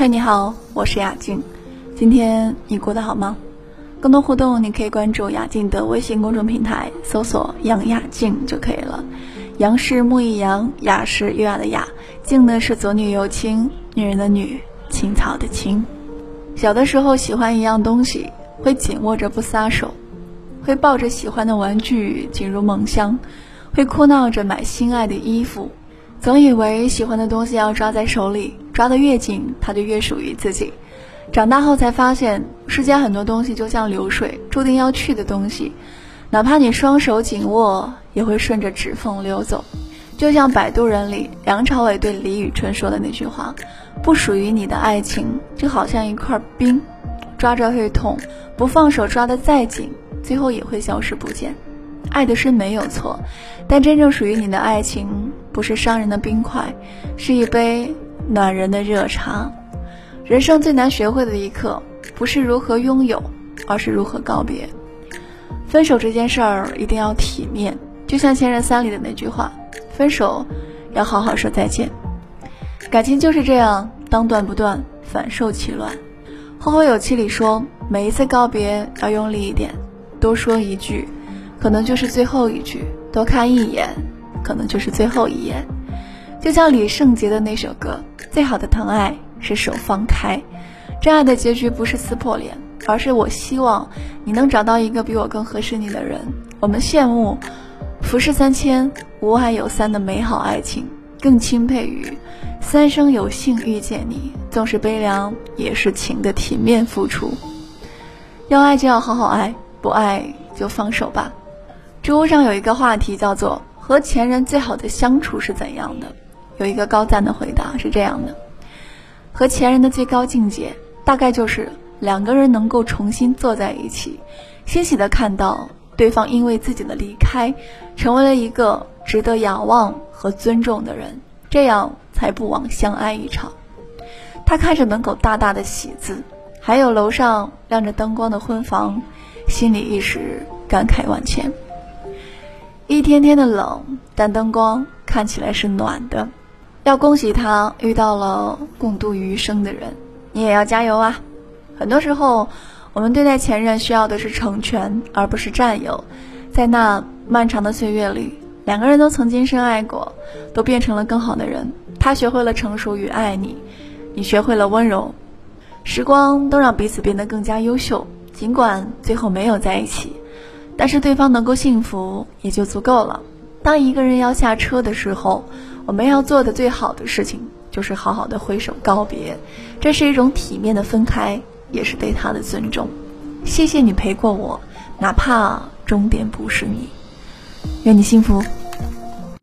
嗨，你好，我是雅静。今天你过得好吗？更多互动，你可以关注雅静的微信公众平台，搜索“杨雅静”就可以了。杨是木易杨，雅是优雅的雅，静呢是左女右青，女人的女，青草的青。小的时候喜欢一样东西，会紧握着不撒手，会抱着喜欢的玩具进入梦乡，会哭闹着买心爱的衣服，总以为喜欢的东西要抓在手里，抓得越紧，它就越属于自己。长大后才发现，世间很多东西就像流水，注定要去的东西，哪怕你双手紧握，也会顺着指缝流走。就像《摆渡人》里梁朝伟对李宇春说的那句话：“不属于你的爱情，就好像一块冰，抓着会痛，不放手抓得再紧，最后也会消失不见。爱的是没有错，但真正属于你的爱情，不是伤人的冰块，是一杯暖人的热茶。”人生最难学会的一课，不是如何拥有，而是如何告别。分手这件事儿一定要体面，就像《前任三》里的那句话：“分手要好好说再见。”感情就是这样，当断不断，反受其乱。《后会有期》里说，每一次告别要用力一点，多说一句，可能就是最后一句；多看一眼，可能就是最后一眼。就像李圣杰的那首歌，《最好的疼爱》。是手放开，真爱的结局不是撕破脸，而是我希望你能找到一个比我更合适你的人。我们羡慕浮世三千，无爱有三的美好爱情，更钦佩于三生有幸遇见你，纵使悲凉也是情的体面付出。要爱就要好好爱，不爱就放手吧。知乎上有一个话题叫做“和前任最好的相处是怎样的”，有一个高赞的回答是这样的。和前任的最高境界，大概就是两个人能够重新坐在一起，欣喜的看到对方因为自己的离开，成为了一个值得仰望和尊重的人，这样才不枉相爱一场。他看着门口大大的喜字，还有楼上亮着灯光的婚房，心里一时感慨万千。一天天的冷，但灯光看起来是暖的。要恭喜他遇到了共度余生的人，你也要加油啊！很多时候，我们对待前任需要的是成全，而不是占有。在那漫长的岁月里，两个人都曾经深爱过，都变成了更好的人。他学会了成熟与爱你，你学会了温柔。时光都让彼此变得更加优秀，尽管最后没有在一起，但是对方能够幸福也就足够了。当一个人要下车的时候，我们要做的最好的事情，就是好好的挥手告别，这是一种体面的分开，也是对他的尊重。谢谢你陪过我，哪怕终点不是你，愿你幸福。